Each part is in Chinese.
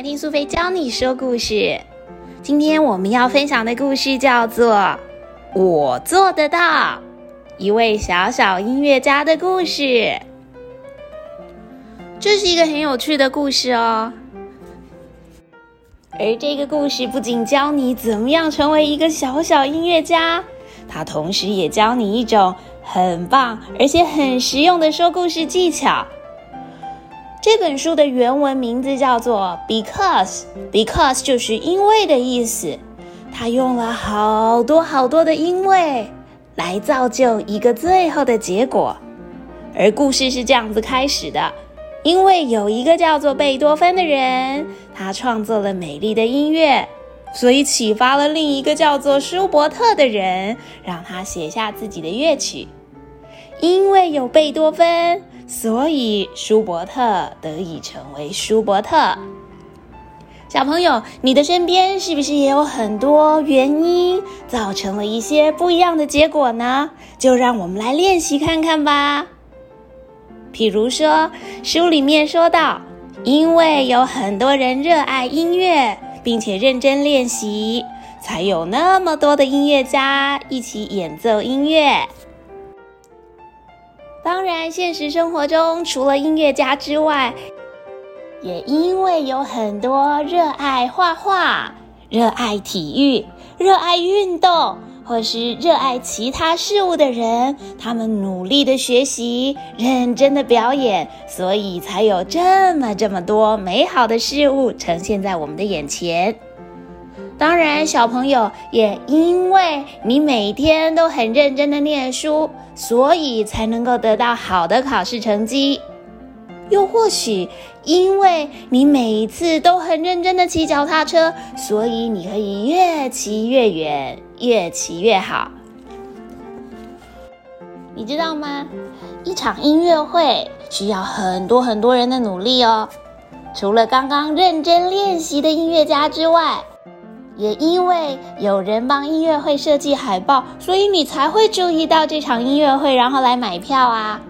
来听苏菲教你说故事。今天我们要分享的故事叫做《我做得到》，一位小小音乐家的故事。这是一个很有趣的故事哦。而这个故事不仅教你怎么样成为一个小小音乐家，它同时也教你一种很棒而且很实用的说故事技巧。这本书的原文名字叫做 “Because”，Because 就是因为的意思。它用了好多好多的因为来造就一个最后的结果。而故事是这样子开始的：因为有一个叫做贝多芬的人，他创作了美丽的音乐，所以启发了另一个叫做舒伯特的人，让他写下自己的乐曲。因为有贝多芬。所以，舒伯特得以成为舒伯特。小朋友，你的身边是不是也有很多原因造成了一些不一样的结果呢？就让我们来练习看看吧。譬如说，书里面说到，因为有很多人热爱音乐，并且认真练习，才有那么多的音乐家一起演奏音乐。当然，现实生活中除了音乐家之外，也因为有很多热爱画画、热爱体育、热爱运动，或是热爱其他事物的人，他们努力的学习、认真的表演，所以才有这么这么多美好的事物呈现在我们的眼前。当然，小朋友也因为你每天都很认真的念书，所以才能够得到好的考试成绩。又或许因为你每一次都很认真的骑脚踏车，所以你可以越骑越远，越骑越好。你知道吗？一场音乐会需要很多很多人的努力哦。除了刚刚认真练习的音乐家之外，也因为有人帮音乐会设计海报，所以你才会注意到这场音乐会，然后来买票啊。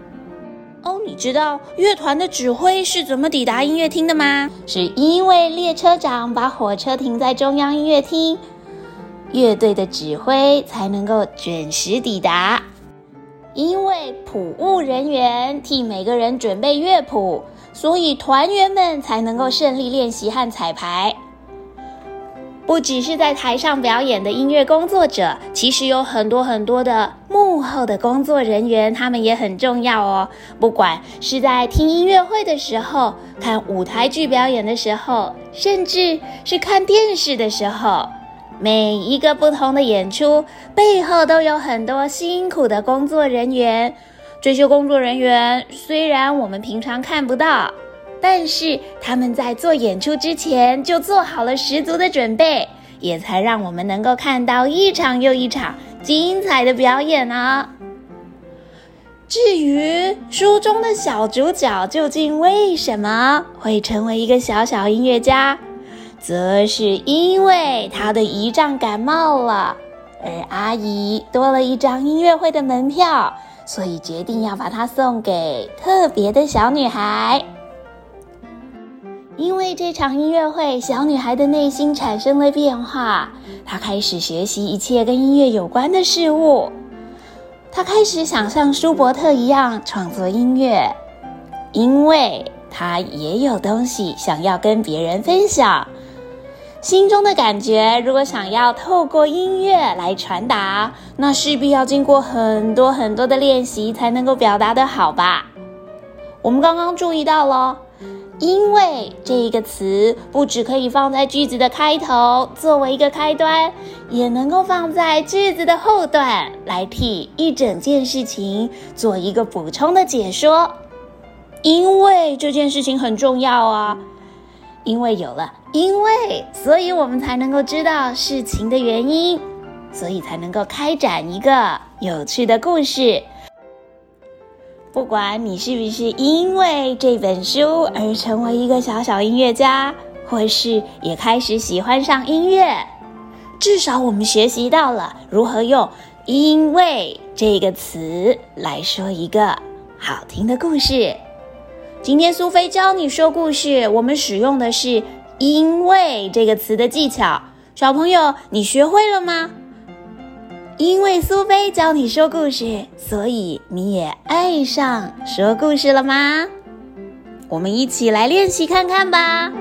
哦，你知道乐团的指挥是怎么抵达音乐厅的吗？是因为列车长把火车停在中央音乐厅，乐队的指挥才能够准时抵达。因为普务人员替每个人准备乐谱，所以团员们才能够顺利练习和彩排。不只是在台上表演的音乐工作者，其实有很多很多的幕后的工作人员，他们也很重要哦。不管是在听音乐会的时候、看舞台剧表演的时候，甚至是看电视的时候，每一个不同的演出背后都有很多辛苦的工作人员。这些工作人员虽然我们平常看不到。但是他们在做演出之前就做好了十足的准备，也才让我们能够看到一场又一场精彩的表演呢。至于书中的小主角究竟为什么会成为一个小小音乐家，则是因为他的姨丈感冒了，而阿姨多了一张音乐会的门票，所以决定要把它送给特别的小女孩。因为这场音乐会，小女孩的内心产生了变化。她开始学习一切跟音乐有关的事物。她开始想像舒伯特一样创作音乐，因为她也有东西想要跟别人分享。心中的感觉，如果想要透过音乐来传达，那势必要经过很多很多的练习才能够表达的好吧？我们刚刚注意到了。因为这一个词不只可以放在句子的开头作为一个开端，也能够放在句子的后段来替一整件事情做一个补充的解说。因为这件事情很重要啊，因为有了因为，所以我们才能够知道事情的原因，所以才能够开展一个有趣的故事。不管你是不是因为这本书而成为一个小小音乐家，或是也开始喜欢上音乐，至少我们学习到了如何用“因为”这个词来说一个好听的故事。今天苏菲教你说故事，我们使用的是因为这个词的技巧，小朋友你学会了吗？因为苏菲教你说故事，所以你也爱上说故事了吗？我们一起来练习看看吧。